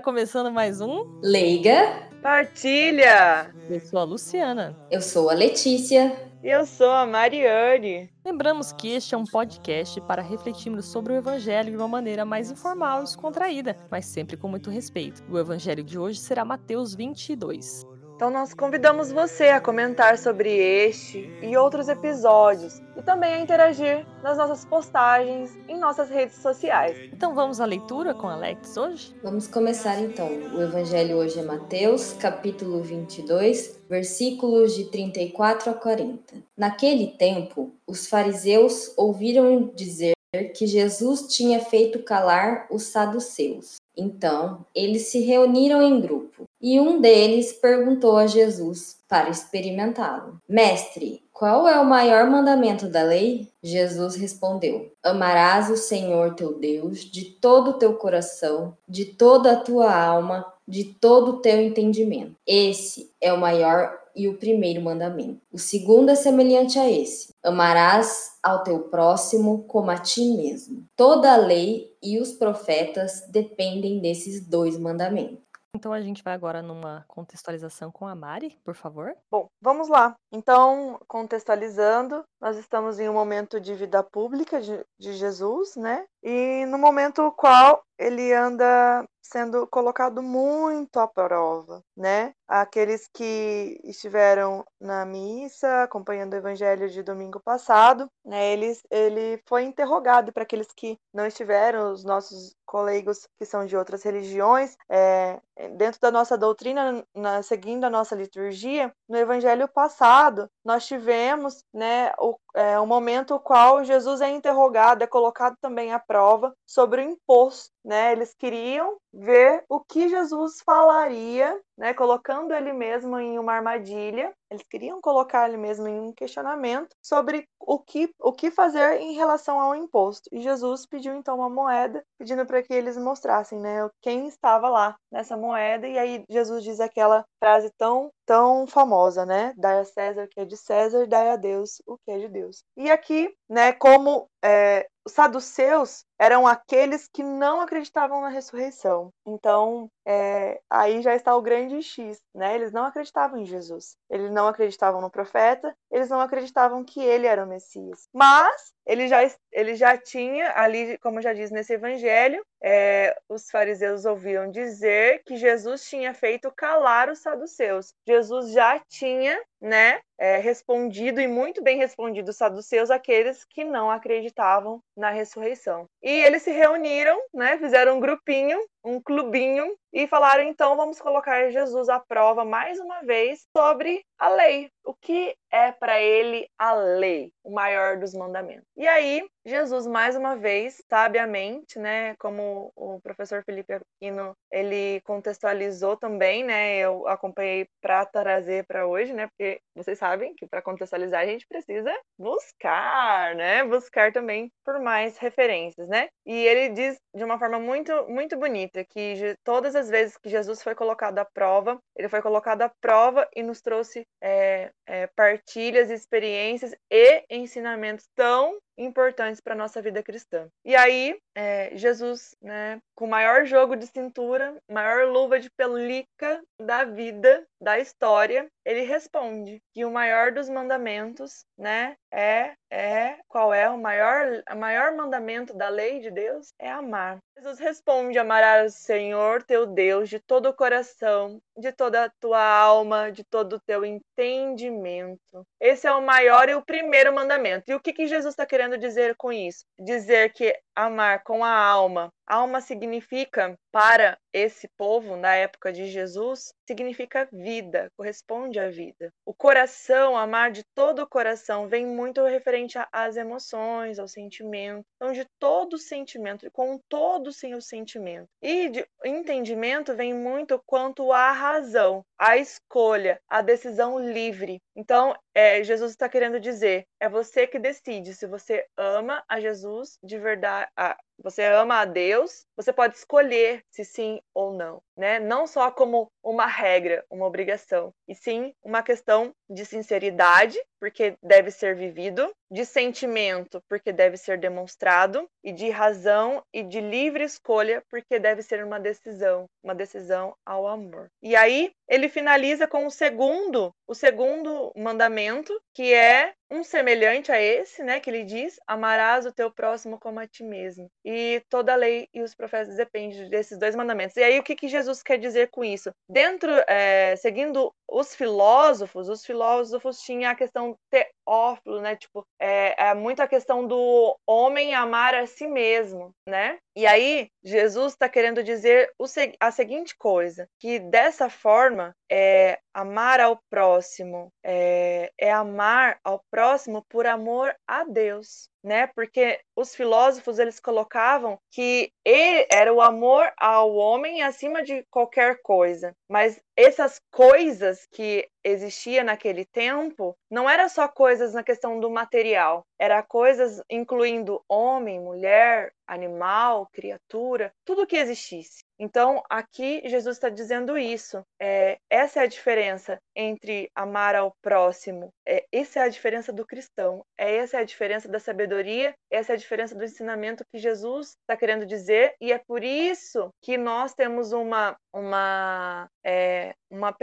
está começando mais um Leiga. Partilha! Eu sou a Luciana. Eu sou a Letícia. E eu sou a Mariane. Lembramos que este é um podcast para refletirmos sobre o Evangelho de uma maneira mais informal e descontraída, mas sempre com muito respeito. O Evangelho de hoje será Mateus 22. Então nós convidamos você a comentar sobre este e outros episódios e também a interagir nas nossas postagens em nossas redes sociais. Então vamos à leitura com Alex hoje? Vamos começar então. O evangelho hoje é Mateus, capítulo 22, versículos de 34 a 40. Naquele tempo, os fariseus ouviram dizer que Jesus tinha feito calar os saduceus. Então, eles se reuniram em grupo, e um deles perguntou a Jesus para experimentá-lo: Mestre, qual é o maior mandamento da lei? Jesus respondeu: Amarás o Senhor teu Deus de todo o teu coração, de toda a tua alma, de todo o teu entendimento. Esse é o maior e o primeiro mandamento. O segundo é semelhante a esse: amarás ao teu próximo como a ti mesmo. Toda a lei e os profetas dependem desses dois mandamentos. Então a gente vai agora numa contextualização com a Mari, por favor. Bom, vamos lá. Então, contextualizando, nós estamos em um momento de vida pública de, de Jesus, né? E no momento qual ele anda sendo colocado muito à prova, né? Aqueles que estiveram na missa, acompanhando o evangelho de domingo passado, né? Ele foi interrogado para aqueles que não estiveram, os nossos colegas que são de outras religiões, é, dentro da nossa doutrina, na, seguindo a nossa liturgia, no evangelho passado, nós tivemos, né, o, é, o momento no qual Jesus é interrogado, é colocado também à prova sobre o imposto, né? Eles queriam ver o que Jesus falaria, né? Colocando ele mesmo em uma armadilha. Eles queriam colocar ele mesmo em um questionamento sobre o que, o que fazer em relação ao imposto. E Jesus pediu então uma moeda, pedindo para que eles mostrassem, né? Quem estava lá nessa moeda. E aí Jesus diz aquela frase tão tão famosa, né? Dai a César o que é de César, dai a Deus o que é de Deus. E aqui, né, como é, os saduceus eram aqueles que não acreditavam na ressurreição. Então, é, aí já está o grande X, né? Eles não acreditavam em Jesus. Eles não acreditavam no profeta, eles não acreditavam que ele era o Messias. Mas ele já, ele já tinha ali, como já diz nesse evangelho, é, os fariseus ouviram dizer que Jesus tinha feito calar os saduceus. Jesus já tinha, né, é, respondido e muito bem respondido os saduceus aqueles que não acreditavam na ressurreição. E eles se reuniram, né, fizeram um grupinho, um clubinho e falaram então vamos colocar Jesus à prova mais uma vez sobre a lei. O que é para ele a lei, o maior dos mandamentos? E aí Jesus mais uma vez, sabiamente, né, como o professor Felipe Aquino, ele contextualizou também, né, eu acompanhei para trazer para hoje, né, porque vocês sabem que para contextualizar a gente precisa buscar, né, buscar também por mais referências, né? E ele diz de uma forma muito muito bonita que todas as vezes que Jesus foi colocado à prova, ele foi colocado à prova e nos trouxe é, é, partilhas, experiências e ensinamentos tão importantes para a nossa vida cristã. E aí, é, Jesus, né, com o maior jogo de cintura, maior luva de pelica da vida, da história, ele responde que o maior dos mandamentos, né, é é qual é o maior o maior mandamento da lei de Deus é amar. Jesus responde: amarás o Senhor teu Deus de todo o coração, de toda a tua alma, de todo o teu entendimento. Esse é o maior e o primeiro mandamento. E o que, que Jesus está querendo dizer com isso? Dizer que amar com a alma. Alma significa, para esse povo na época de Jesus, significa vida, corresponde à vida. O coração, amar de todo o coração, vem muito referente às emoções, ao sentimento. Então, de todo o sentimento, com todo o seu sentimento. E de entendimento vem muito quanto à razão, à escolha, à decisão livre. Então, é, Jesus está querendo dizer, é você que decide se você ama a Jesus de verdade, a, você ama a Deus, você pode escolher se sim ou não, né? Não só como uma regra, uma obrigação, e sim uma questão de sinceridade, porque deve ser vivido, de sentimento, porque deve ser demonstrado, e de razão e de livre escolha, porque deve ser uma decisão, uma decisão ao amor. E aí ele finaliza com o segundo, o segundo mandamento, que é um semelhante a esse, né, que ele diz: amarás o teu próximo como a ti mesmo. E toda a lei e os profetas dependem desses dois mandamentos. E aí o que, que Jesus quer dizer com isso? Dentro, é, seguindo os filósofos, os filósofos tinham a questão teófilo, né, tipo, é, é muito a questão do homem amar a si mesmo, né? E aí Jesus está querendo dizer a seguinte coisa, que dessa forma é amar ao próximo, é, é amar ao próximo por amor a Deus né? Porque os filósofos eles colocavam que ele era o amor ao homem acima de qualquer coisa. Mas essas coisas que existia naquele tempo não era só coisas na questão do material, era coisas incluindo homem, mulher, animal, criatura, tudo que existisse. Então, aqui Jesus está dizendo isso. É, essa é a diferença entre amar ao próximo. É, essa é a diferença do cristão. É essa é a diferença da sabedoria. Essa é a diferença do ensinamento que Jesus está querendo dizer. E é por isso que nós temos uma uma é, uma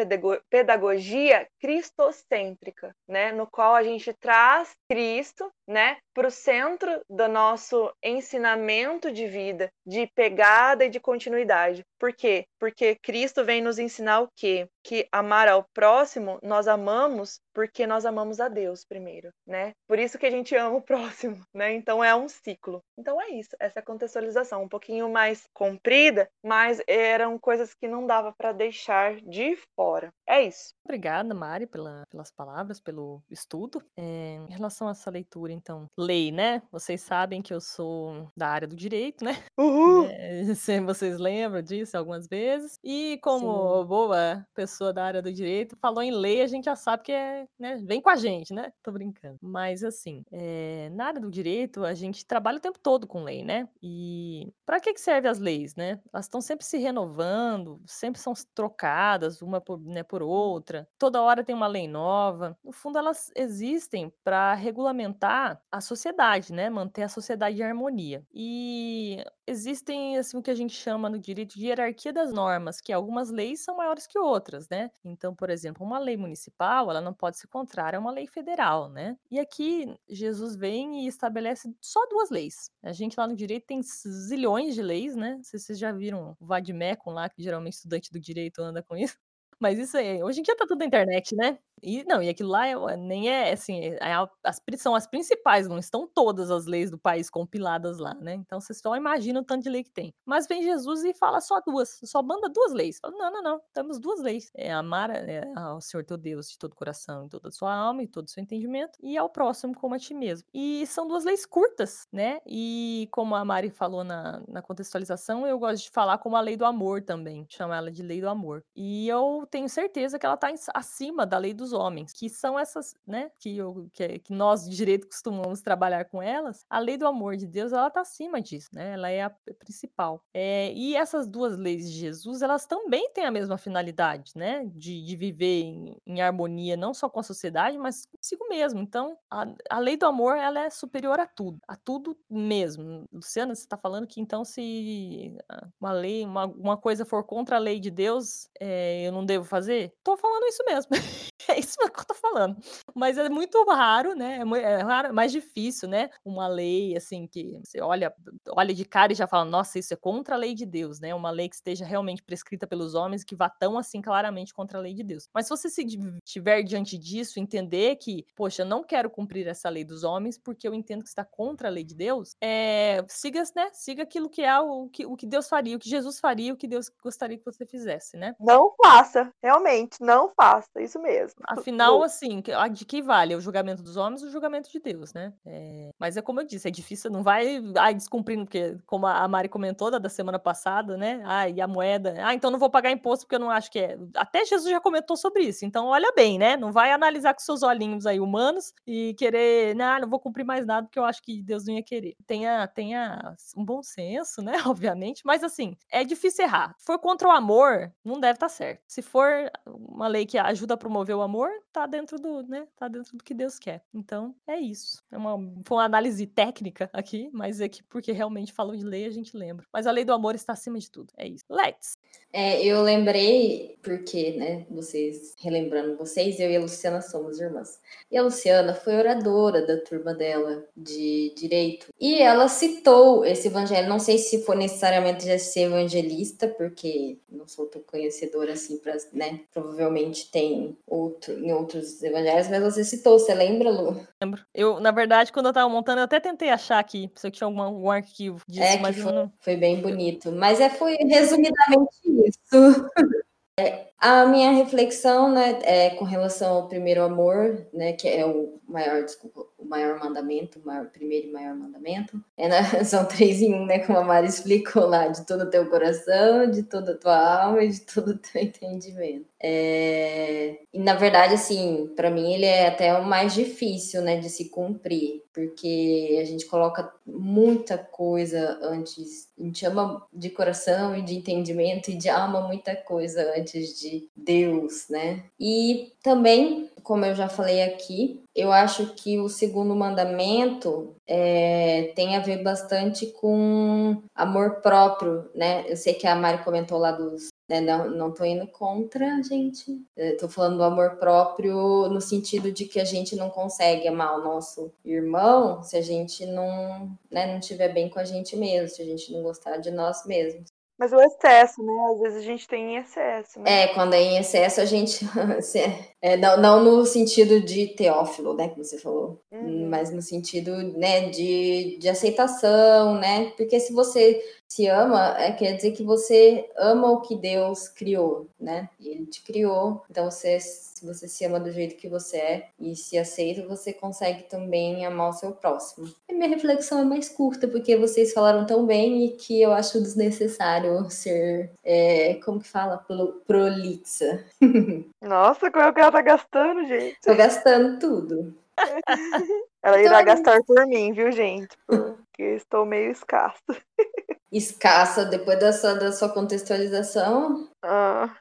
pedagogia cristocêntrica, né, no qual a gente traz Cristo, né, para o centro do nosso ensinamento de vida, de pegada e de continuidade. Por quê? Porque Cristo vem nos ensinar o quê? Que amar ao próximo, nós amamos porque nós amamos a Deus primeiro, né? Por isso que a gente ama o próximo, né? Então é um ciclo. Então é isso, essa contextualização, um pouquinho mais comprida, mas eram coisas que não dava para deixar de fora. É isso. Obrigada, Mari, pela, pelas palavras, pelo estudo. É, em relação a essa leitura, então, lei, né? Vocês sabem que eu sou da área do direito, né? Uhul! É, vocês lembram disso algumas vezes. E como Sim. boa pessoa da área do direito, falou em lei, a gente já sabe que é, né? Vem com a gente, né? Tô brincando. Mas assim, é, na área do direito, a gente trabalha o tempo todo com lei, né? E para que, que servem as leis, né? Elas estão sempre se renovando, sempre são trocadas uma por, né, por outra. Toda hora tem uma lei nova. No fundo, elas existem para regulamentar a sociedade, né? Manter a sociedade em harmonia. E existem assim o que a gente chama no direito de hierarquia das normas, que algumas leis são maiores que outras, né? Então, por exemplo, uma lei municipal, ela não pode se contrária a uma lei federal, né? E aqui Jesus vem e estabelece só duas leis. A gente lá no direito tem zilhões de leis, né? Se vocês já viram o Vadmecum lá, que geralmente estudante do direito anda com isso. Mas isso aí, hoje em dia tá tudo na internet, né? E não, e aquilo lá é, nem é assim, é, é as, são as principais, não estão todas as leis do país compiladas lá, né? Então você só imagina o tanto de lei que tem. Mas vem Jesus e fala só duas, só manda duas leis. Fala, não, não, não, temos duas leis. É amar é, ao Senhor teu Deus de todo o coração, e toda a sua alma e todo o seu entendimento, e ao próximo como a ti mesmo. E são duas leis curtas, né? E como a Mari falou na, na contextualização, eu gosto de falar como a lei do amor também, chamar ela de lei do amor. E eu tenho certeza que ela está acima da lei dos homens, que são essas, né, que, eu, que, que, nós de direito costumamos trabalhar com elas. A lei do amor de Deus, ela está acima disso, né? Ela é a principal. É, e essas duas leis de Jesus, elas também têm a mesma finalidade, né? De, de viver em, em, harmonia, não só com a sociedade, mas consigo mesmo. Então, a, a lei do amor, ela é superior a tudo, a tudo mesmo. Luciana, você está falando que então se uma lei, uma, uma coisa for contra a lei de Deus, é, eu não devo devo fazer? Tô falando isso mesmo. é isso que eu tô falando. Mas é muito raro, né? É, é raro, é mais difícil, né? Uma lei, assim, que você olha, olha de cara e já fala, nossa, isso é contra a lei de Deus, né? Uma lei que esteja realmente prescrita pelos homens que vá tão, assim, claramente contra a lei de Deus. Mas se você se tiver diante disso, entender que, poxa, eu não quero cumprir essa lei dos homens porque eu entendo que está contra a lei de Deus, é, siga, né? Siga aquilo que é o que, o que Deus faria, o que Jesus faria, o que Deus gostaria que você fizesse, né? Não faça. Realmente, não faça, isso mesmo. Afinal, assim, de que vale o julgamento dos homens ou o julgamento de Deus, né? É... Mas é como eu disse, é difícil, não vai ai, descumprindo, porque, como a Mari comentou da, da semana passada, né? Ah, e a moeda. Ah, então não vou pagar imposto porque eu não acho que é. Até Jesus já comentou sobre isso. Então, olha bem, né? Não vai analisar com seus olhinhos aí humanos e querer, né? não vou cumprir mais nada porque eu acho que Deus não ia querer. Tenha, tenha um bom senso, né? Obviamente, mas assim, é difícil errar. Se for contra o amor, não deve estar tá certo. Se for uma lei que ajuda a promover o amor, amor tá dentro do, né? Tá dentro do que Deus quer. Então, é isso. É uma, foi uma análise técnica aqui, mas é que porque realmente falou de lei, a gente lembra. Mas a lei do amor está acima de tudo. É isso. Let's! É, eu lembrei, porque, né, vocês, relembrando vocês, eu e a Luciana somos irmãs. E a Luciana foi oradora da turma dela de direito. E ela citou esse evangelho. Não sei se foi necessariamente já ser evangelista, porque não sou tão conhecedora assim, pra, né? Provavelmente tem outro, em outros evangelhos, mas você citou, você lembra, Lu? Lembro. Eu, na verdade, quando eu tava montando, eu até tentei achar aqui, se eu tinha algum, algum arquivo disso, é, mas foi, não... foi bem bonito. Mas é, foi resumidamente isso. É, a minha reflexão, né, é com relação ao primeiro amor, né, que é o maior, desculpa, o maior mandamento, o maior, primeiro e maior mandamento. É, né, são três em um, né, como a Mari explicou lá, de todo o teu coração, de toda a tua alma e de todo o teu entendimento. É, e na verdade, assim, para mim ele é até o mais difícil, né, de se cumprir, porque a gente coloca muita coisa antes, a gente ama de coração e de entendimento e de alma muita coisa antes de Deus, né? E também, como eu já falei aqui, eu acho que o segundo mandamento é, tem a ver bastante com amor próprio, né? Eu sei que a Mari comentou lá dos. Né, não, não tô indo contra, gente. Estou falando do amor próprio no sentido de que a gente não consegue amar o nosso irmão se a gente não, né, não estiver bem com a gente mesmo, se a gente não gostar de nós mesmos. Mas o excesso, né? Às vezes a gente tem em excesso, né? É, quando é em excesso, a gente. é, não, não no sentido de teófilo, né? Que você falou. Uhum. Mas no sentido, né, de, de aceitação, né? Porque se você se ama, é, quer dizer que você ama o que Deus criou, né? E Ele te criou, então você, se você se ama do jeito que você é e se aceita, você consegue também amar o seu próximo. Minha reflexão é mais curta, porque vocês falaram tão bem e que eu acho desnecessário ser, é, como que fala? Prolixa. Nossa, como é que ela tá gastando, gente? Tô gastando tudo. Ela irá então, gastar por mim, viu, gente? Porque estou meio escasso escassa depois da sua, da sua contextualização. Ah,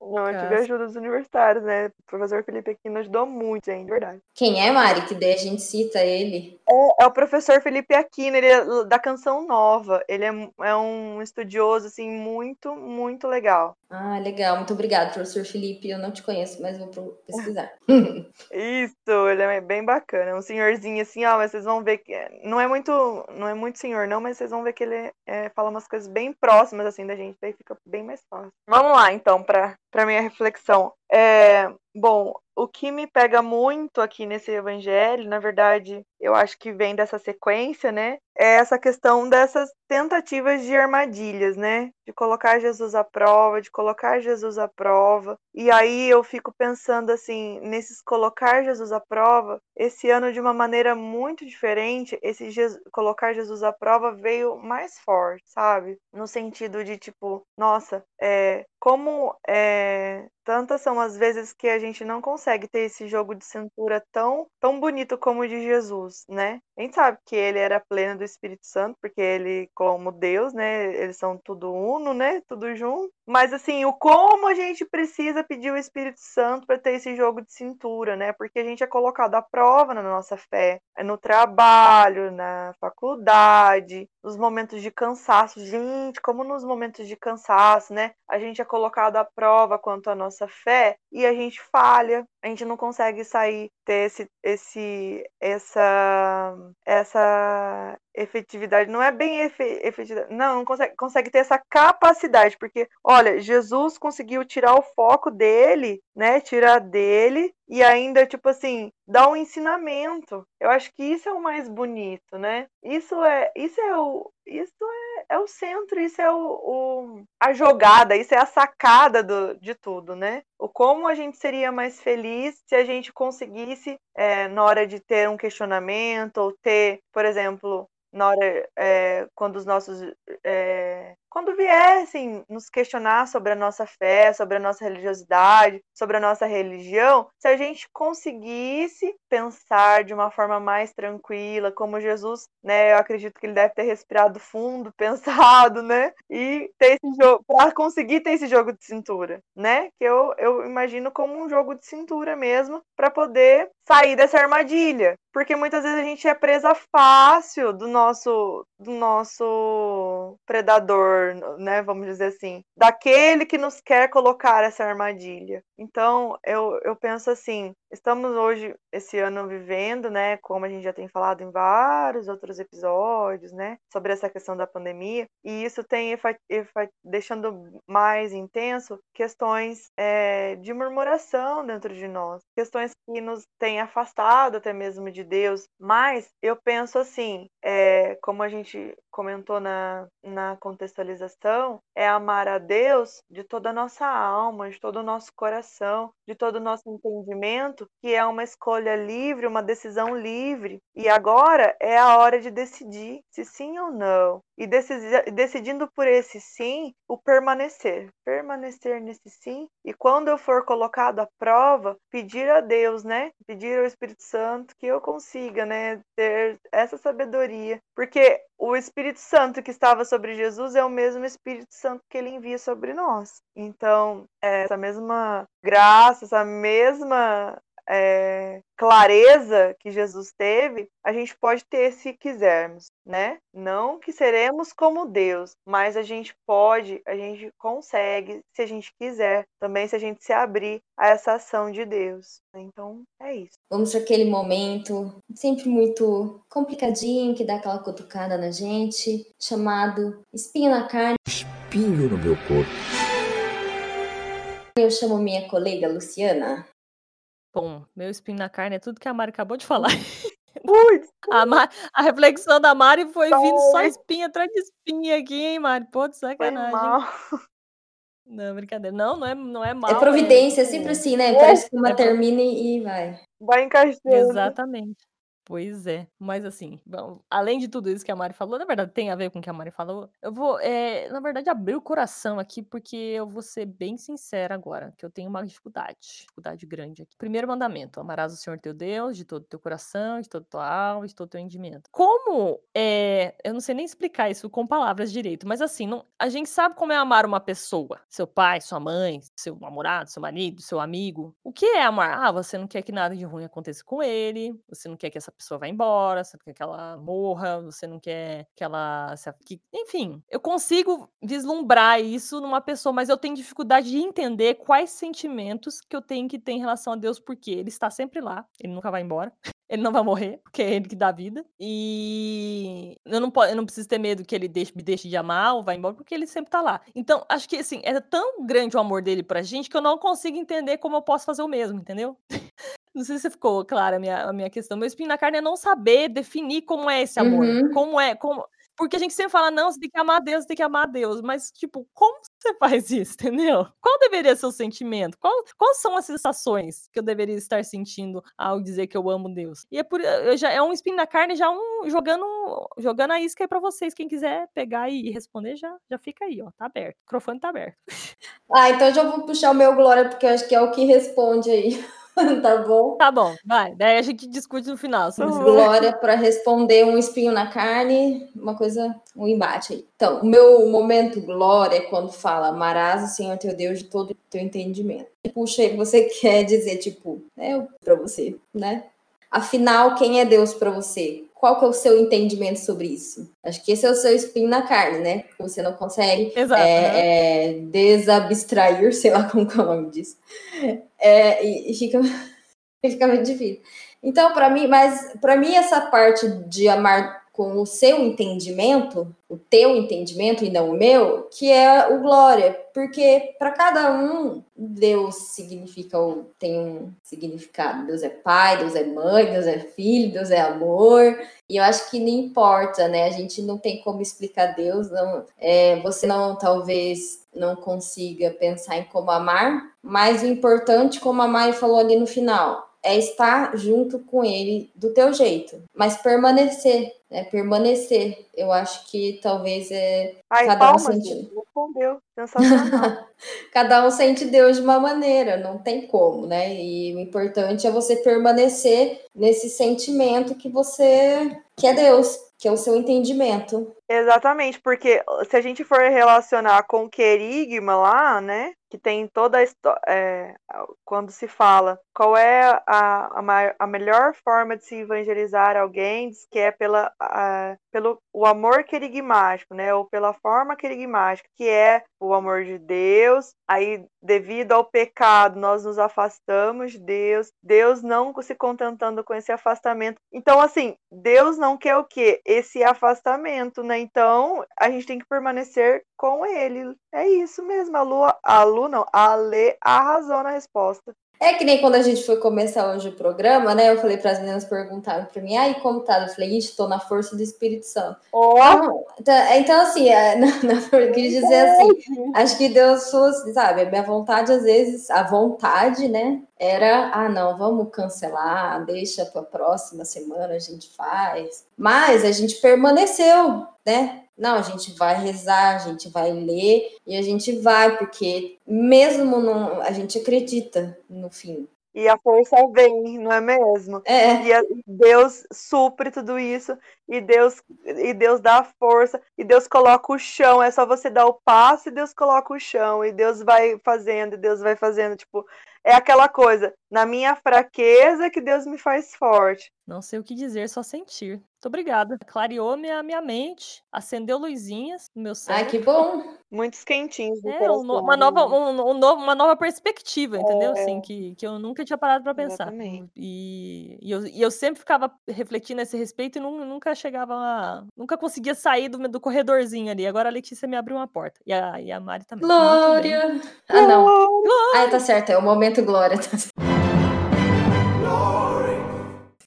não, eu tive ajuda dos universitários, né? O professor Felipe aqui nos ajudou muito, gente, verdade. Quem é, Mari? Que daí a gente cita ele. É, é, o professor Felipe Aquino, ele é da Canção Nova. Ele é, é um estudioso, assim, muito, muito legal. Ah, legal. Muito obrigada, professor Felipe. Eu não te conheço, mas vou pesquisar. Isso, ele é bem bacana. É um senhorzinho assim, ó, mas vocês vão ver que não é muito, não é muito senhor não, mas vocês vão ver que ele é, fala umas coisas bem próximas assim da gente, daí fica bem mais fácil. Vamos lá, então, para para minha reflexão. É, bom, o que me pega muito aqui nesse evangelho, na verdade, eu acho que vem dessa sequência, né? É essa questão dessas tentativas de armadilhas, né? De colocar Jesus à prova, de colocar Jesus à prova. E aí eu fico pensando assim, nesses colocar Jesus à prova, esse ano de uma maneira muito diferente, esse Jesus, colocar Jesus à prova veio mais forte, sabe? No sentido de tipo, nossa, é, como é, tantas são as vezes que a gente não consegue ter esse jogo de cintura tão, tão bonito como o de Jesus, né? A gente sabe que ele era pleno do Espírito Santo, porque ele, como Deus, né? Eles são tudo uno, né? Tudo junto. Mas assim, o como a gente precisa pedir o Espírito Santo para ter esse jogo de cintura, né? Porque a gente é colocado à prova na nossa fé, é no trabalho, na faculdade, nos momentos de cansaço. Gente, como nos momentos de cansaço, né? A gente é colocado à prova quanto à nossa fé e a gente falha, a gente não consegue sair, ter esse, esse essa, essa efetividade. Não é bem efe, efetividade, não, não consegue, consegue ter essa capacidade, porque, olha, Jesus conseguiu tirar o foco dele, né? Tirar dele e ainda, tipo assim, dar um ensinamento. Eu acho que isso é o mais bonito, né? Isso é, isso é o, isso é, é o centro, isso é o, o, a jogada, isso é a sacada do, de tudo, né? O como a gente seria mais feliz se a gente conseguisse, é, na hora de ter um questionamento, ou ter, por exemplo, na hora é, quando os nossos é, quando viessem nos questionar sobre a nossa fé, sobre a nossa religiosidade, sobre a nossa religião, se a gente conseguisse pensar de uma forma mais tranquila, como Jesus, né? Eu acredito que ele deve ter respirado fundo, pensado, né? E ter esse jogo, para conseguir ter esse jogo de cintura, né? Que eu, eu imagino como um jogo de cintura mesmo, para poder sair dessa armadilha. Porque muitas vezes a gente é presa fácil do nosso do nosso predador, né, vamos dizer assim, daquele que nos quer colocar essa armadilha. Então, eu, eu penso assim, estamos hoje esse ano vivendo, né, como a gente já tem falado em vários outros episódios, né, sobre essa questão da pandemia, e isso tem deixando mais intenso questões é, de murmuração dentro de nós, questões que nos têm afastado até mesmo de Deus. Mas eu penso assim, é, como a gente comentou na, na contextualização, é amar a Deus de toda a nossa alma, de todo o nosso coração, de todo o nosso entendimento, que é uma escolha livre, uma decisão livre. E agora é a hora de decidir se sim ou não. E decidindo por esse sim, o permanecer. Permanecer nesse sim. E quando eu for colocado à prova, pedir a Deus, né? Pedir ao Espírito Santo que eu consiga, né? Ter essa sabedoria. Porque o Espírito Santo que estava sobre Jesus é o mesmo Espírito Santo que ele envia sobre nós. Então, é, essa mesma graça, essa mesma é, clareza que Jesus teve, a gente pode ter se quisermos, né? Não que seremos como Deus, mas a gente pode, a gente consegue, se a gente quiser, também se a gente se abrir a essa ação de Deus. Então, é isso. Vamos para aquele momento sempre muito complicadinho que dá aquela cutucada na gente, chamado espinho na carne. Espinho no meu corpo. Eu chamo minha colega Luciana. Bom, meu espinho na carne é tudo que a Mari acabou de falar. A, a reflexão da Mari foi vindo só espinha atrás de espinha aqui, hein, Mari? Pô, de sacanagem. Não, brincadeira. Não, não é, não é mal. É providência, é, é sempre assim, né? É, Parece que uma é termina e vai. Vai encaixando. Exatamente. Pois é, mas assim, bom, além de tudo isso que a Mari falou, na verdade tem a ver com o que a Mari falou, eu vou, é, na verdade, abrir o coração aqui, porque eu vou ser bem sincera agora, que eu tenho uma dificuldade, dificuldade grande aqui. Primeiro mandamento, amarás o Senhor teu Deus de todo teu coração, de toda tua alma, de todo teu entendimento. Como, é, eu não sei nem explicar isso com palavras direito, mas assim, não, a gente sabe como é amar uma pessoa, seu pai, sua mãe, seu namorado, seu marido, seu amigo. O que é amar? Ah, você não quer que nada de ruim aconteça com ele, você não quer que essa pessoa vai embora, você não quer que ela morra, você não quer que ela. Que, enfim, eu consigo vislumbrar isso numa pessoa, mas eu tenho dificuldade de entender quais sentimentos que eu tenho que ter em relação a Deus, porque ele está sempre lá, ele nunca vai embora. Ele não vai morrer, porque é ele que dá vida. E eu não, eu não preciso ter medo que ele deixe, me deixe de amar ou vá embora, porque ele sempre tá lá. Então, acho que assim, é tão grande o amor dele pra gente que eu não consigo entender como eu posso fazer o mesmo, entendeu? Não sei se ficou clara a minha, a minha questão. Meu espinho na carne é não saber definir como é esse amor. Uhum. Como é, como. Porque a gente sempre fala, não, você tem que amar Deus, você tem que amar Deus. Mas, tipo, como você faz isso, entendeu? Qual deveria ser o sentimento? Qual, quais são as sensações que eu deveria estar sentindo ao dizer que eu amo Deus? E é por já é um espinho na carne, já um jogando jogando a isca aí pra vocês. Quem quiser pegar e responder, já, já fica aí, ó. Tá aberto. O microfone tá aberto. Ah, então já vou puxar o meu Glória, porque eu acho que é o que responde aí. tá bom? Tá bom, vai. Daí a gente discute no final. Glória para responder um espinho na carne, uma coisa, um embate aí. Então, o meu momento glória é quando fala amarás o Senhor teu Deus de todo o teu entendimento. Puxa aí, você quer dizer, tipo, é para você, né? Afinal, quem é Deus para você? Qual que é o seu entendimento sobre isso? Acho que esse é o seu espinho na carne, né? Você não consegue é, é, desabstrair, sei lá como que é o nome disso. É, e, fica, fica muito difícil. Então, para mim, mas para mim essa parte de amar com o seu entendimento, o teu entendimento e não o meu, que é o glória, porque para cada um Deus significa ou tem um significado. Deus é pai, Deus é mãe, Deus é filho, Deus é amor. E eu acho que não importa, né? A gente não tem como explicar Deus, não. É, você não talvez não consiga pensar em como amar, mas o importante, como a Mari falou ali no final, é estar junto com ele do teu jeito, mas permanecer, né? Permanecer. Eu acho que talvez é Ai, cada palmas, um sente, respondeu. Sensacional. cada um sente Deus de uma maneira, não tem como, né? E o importante é você permanecer nesse sentimento que você que é Deus, que é o seu entendimento. Exatamente, porque se a gente for relacionar com o querigma lá, né? Que tem toda a história. quando se fala qual é a, a, a, melhor forma de se evangelizar alguém, diz que é pela, a, pelo o amor querigmático, né? Ou pela forma querigmática, que é o amor de Deus. Aí, devido ao pecado, nós nos afastamos de Deus. Deus não se contentando com esse afastamento. Então, assim, Deus não quer o quê? Esse afastamento, né? Então, a gente tem que permanecer com ele. É isso mesmo. A Lu, a Lu não, a Lê arrasou na resposta. É que nem quando a gente foi começar hoje o programa, né? Eu falei para as meninas perguntarem para mim, aí como tá? Eu falei, estou na força do Espírito Santo. Oh. Então, então, assim, é, na, na, eu queria dizer assim, acho que Deus fosse, sabe, a minha vontade, às vezes, a vontade, né? Era, ah, não, vamos cancelar, deixa para a próxima semana a gente faz. Mas a gente permaneceu, né? Não, a gente vai rezar, a gente vai ler e a gente vai, porque mesmo não, a gente acredita no fim. E a força vem, não é mesmo? É. E a, Deus supre tudo isso, e Deus e Deus dá a força, e Deus coloca o chão. É só você dar o passo e Deus coloca o chão, e Deus vai fazendo, e Deus vai fazendo. Tipo, é aquela coisa, na minha fraqueza que Deus me faz forte. Não sei o que dizer, só sentir. Muito obrigada. Clareou minha, minha mente, acendeu luzinhas no meu cérebro. Ai, que bom! Muitos quentinhos. É, um, uma, nova, um, um, uma nova perspectiva, entendeu? É. Assim, que, que eu nunca tinha parado para pensar. Exatamente. E, e, eu, e eu sempre ficava refletindo a esse respeito e nunca chegava a, Nunca conseguia sair do, do corredorzinho ali. Agora a Letícia me abriu uma porta. E a, e a Mari também. Glória! Ah, não. Glória. Tá certo. É o momento glória.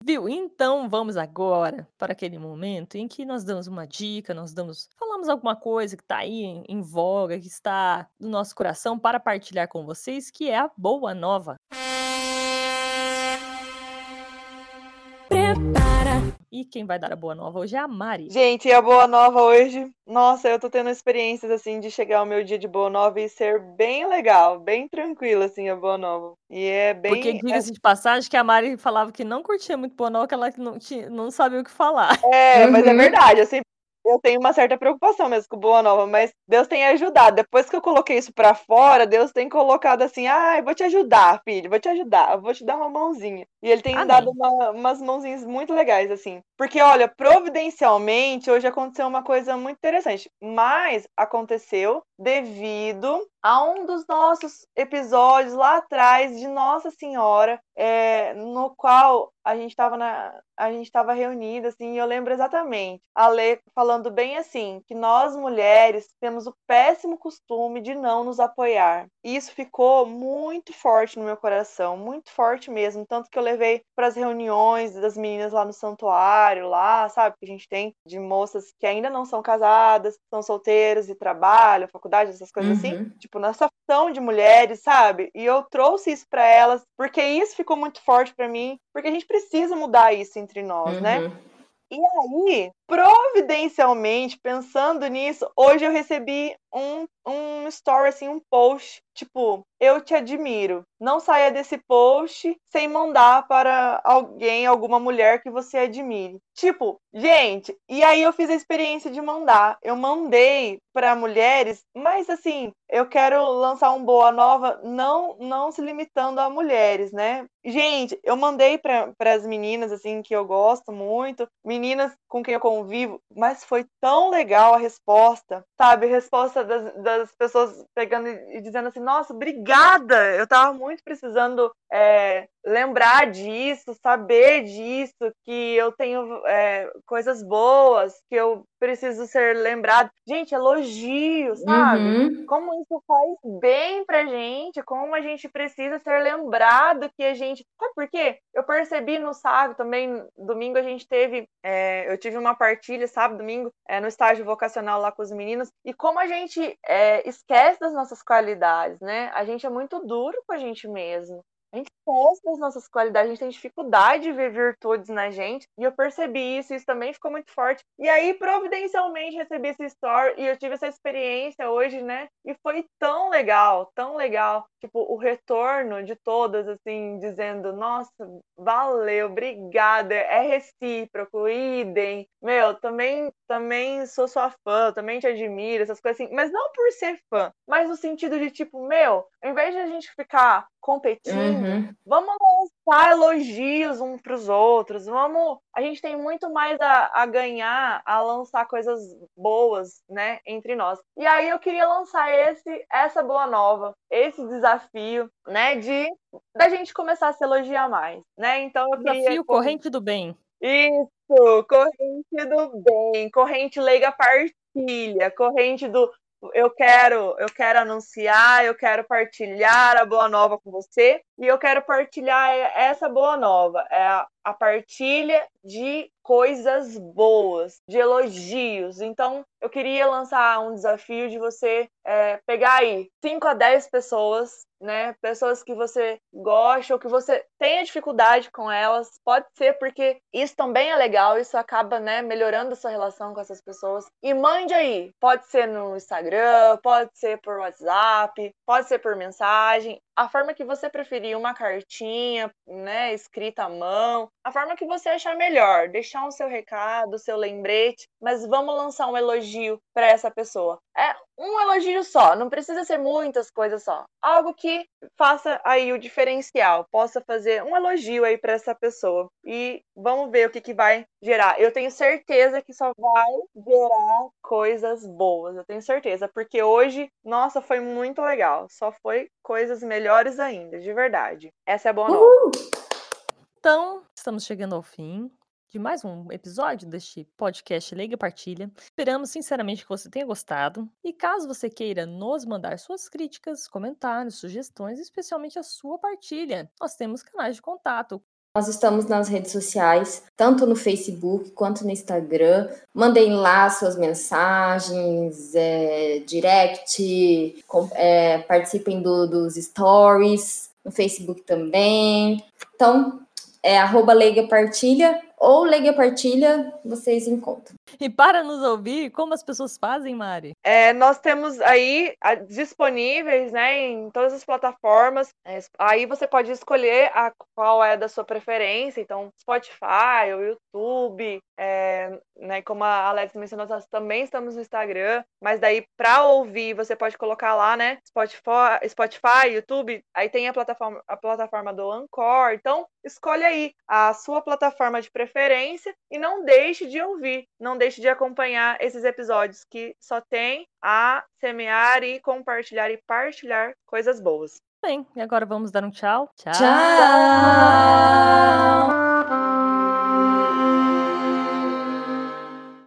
Viu? Então vamos agora para aquele momento em que nós damos uma dica, nós damos, falamos alguma coisa que está aí em, em voga, que está no nosso coração para partilhar com vocês, que é a boa nova. Prepara. E quem vai dar a boa nova hoje é a Mari. Gente, e a boa nova hoje, nossa, eu tô tendo experiências assim de chegar ao meu dia de boa nova e ser bem legal, bem tranquilo assim a boa nova. E é bem Porque diga-se de passagem que a Mari falava que não curtia muito boa nova, que ela não, tinha, não sabia o que falar. É, mas é Uhum. verdade, eu sempre eu tenho uma certa preocupação mesmo com Boa Nova, mas Deus tem ajudado. Depois que eu coloquei isso pra fora, Deus tem colocado assim: ah, vou te ajudar, filho, vou te ajudar, vou te dar uma mãozinha. E Ele tem Amém. dado uma- umas mãozinhas muito legais, assim. Porque, olha, providencialmente, hoje aconteceu uma coisa muito interessante, mas aconteceu devido a um dos nossos episódios lá atrás de Nossa Senhora, é, no qual a gente estava a gente estava reunida assim, e eu lembro exatamente a Lê falando bem assim, que nós mulheres temos o péssimo costume de não nos apoiar. E isso ficou muito forte no meu coração, muito forte mesmo, tanto que eu levei para as reuniões das meninas lá no santuário, lá, sabe, que a gente tem de moças que ainda não são casadas, são solteiras e trabalham, faculdade, essas coisas assim Uhum. tipo, nessa função de mulheres, sabe? E eu trouxe isso pra elas, porque isso ficou muito forte pra mim, porque a gente precisa mudar isso entre nós, né? Uhum. E aí, providencialmente, pensando nisso, hoje eu recebi um, um story, assim, um post, tipo, eu te admiro. Não saia desse post sem mandar para alguém, alguma mulher que você admire. Tipo, gente, e aí eu fiz a experiência de mandar. Eu mandei para mulheres, mas assim, eu quero lançar um boa nova, não não se limitando a mulheres, né? Gente, eu mandei para as meninas assim que eu gosto muito, meninas com quem eu convivo, mas foi tão legal a resposta, sabe? A resposta das, das pessoas pegando e dizendo assim: Nossa, obrigada! Eu tava muito precisando é, lembrar disso, saber disso, que eu tenho é, coisas boas, que eu preciso ser lembrado. Gente, elogio, sabe? Uhum. como isso faz bem pra gente, como a gente precisa ser lembrado que a gente. Sabe por quê? Eu percebi no sábado também, domingo a gente teve. é, eu tive uma partilha, sábado, domingo, é, no estágio vocacional lá com os meninos, e como a gente é, esquece das nossas qualidades, né? A gente é muito duro com a gente mesmo. A gente posta as nossas qualidades, a gente tem dificuldade de ver virtudes na gente. E eu percebi isso, isso também ficou muito forte. E aí, providencialmente, recebi esse story e eu tive essa experiência hoje, né? E foi tão legal, tão legal. Tipo, o retorno de todas, assim, dizendo: nossa, valeu, obrigada, é recíproco, idem. Meu, também, também sou sua fã, também te admiro, essas coisas assim. Mas não por ser fã, mas no sentido de, tipo, meu, ao invés de a gente ficar competindo, uhum. Vamos lançar elogios uns para os outros, vamos. A gente tem muito mais a, a ganhar a lançar coisas boas, né, entre nós. E aí eu queria lançar esse, essa boa nova, esse desafio, né, de da gente começar a se elogiar mais, né? Então eu desafio queria corrente do bem. Isso, corrente do bem, corrente leiga partilha, corrente do eu quero, eu quero anunciar, eu quero partilhar a boa nova com você. E eu quero partilhar essa boa nova, é a, partilha de coisas boas, de elogios. Então, eu queria lançar um desafio de você é, pegar aí 5 a 10 pessoas, né? Pessoas que você gosta ou que você tenha dificuldade com elas. Pode ser porque isso também é legal, isso acaba, né, melhorando a sua relação com essas pessoas. E mande aí. Pode ser no Instagram, pode ser por WhatsApp, pode ser por mensagem a forma que você preferir, uma cartinha, né, escrita à mão, a forma que você achar melhor, deixar o seu recado, o seu lembrete, mas vamos lançar um elogio para essa pessoa. É um elogio só, não precisa ser muitas coisas só. Algo que faça aí o diferencial, possa fazer um elogio aí para essa pessoa. E vamos ver o que, que vai gerar. Eu tenho certeza que só vai gerar coisas boas, eu tenho certeza, porque hoje, nossa, foi muito legal. Só foi coisas melhores ainda, de verdade. Essa é a boa nova. Então, estamos chegando ao fim de mais um episódio deste podcast Leiga Partilha. Esperamos sinceramente que você tenha gostado. E caso você queira nos mandar suas críticas, comentários, sugestões, especialmente a sua partilha, nós temos canais de contato. Nós estamos nas redes sociais, tanto no Facebook quanto no Instagram. Mandem lá suas mensagens, é, direct, é, participem do, dos stories, no Facebook também. Então, é arroba Leiga Partilha ou Leiga Partilha, vocês encontram. E para nos ouvir, como as pessoas fazem, Mari? É, nós temos aí disponíveis né, em todas as plataformas. É, aí você pode escolher a qual é da sua preferência. Então, Spotify, o YouTube, é, né, como a Alex mencionou, nós também estamos no Instagram. Mas daí, para ouvir, você pode colocar lá, né? Spotify, Spotify, YouTube. Aí tem a plataforma, a plataforma do Anchor. Então, escolhe aí a sua plataforma de preferência e não deixe de ouvir. Não deixe deixe de acompanhar esses episódios que só tem a semear e compartilhar e partilhar coisas boas. Bem, e agora vamos dar um tchau. Tchau! tchau.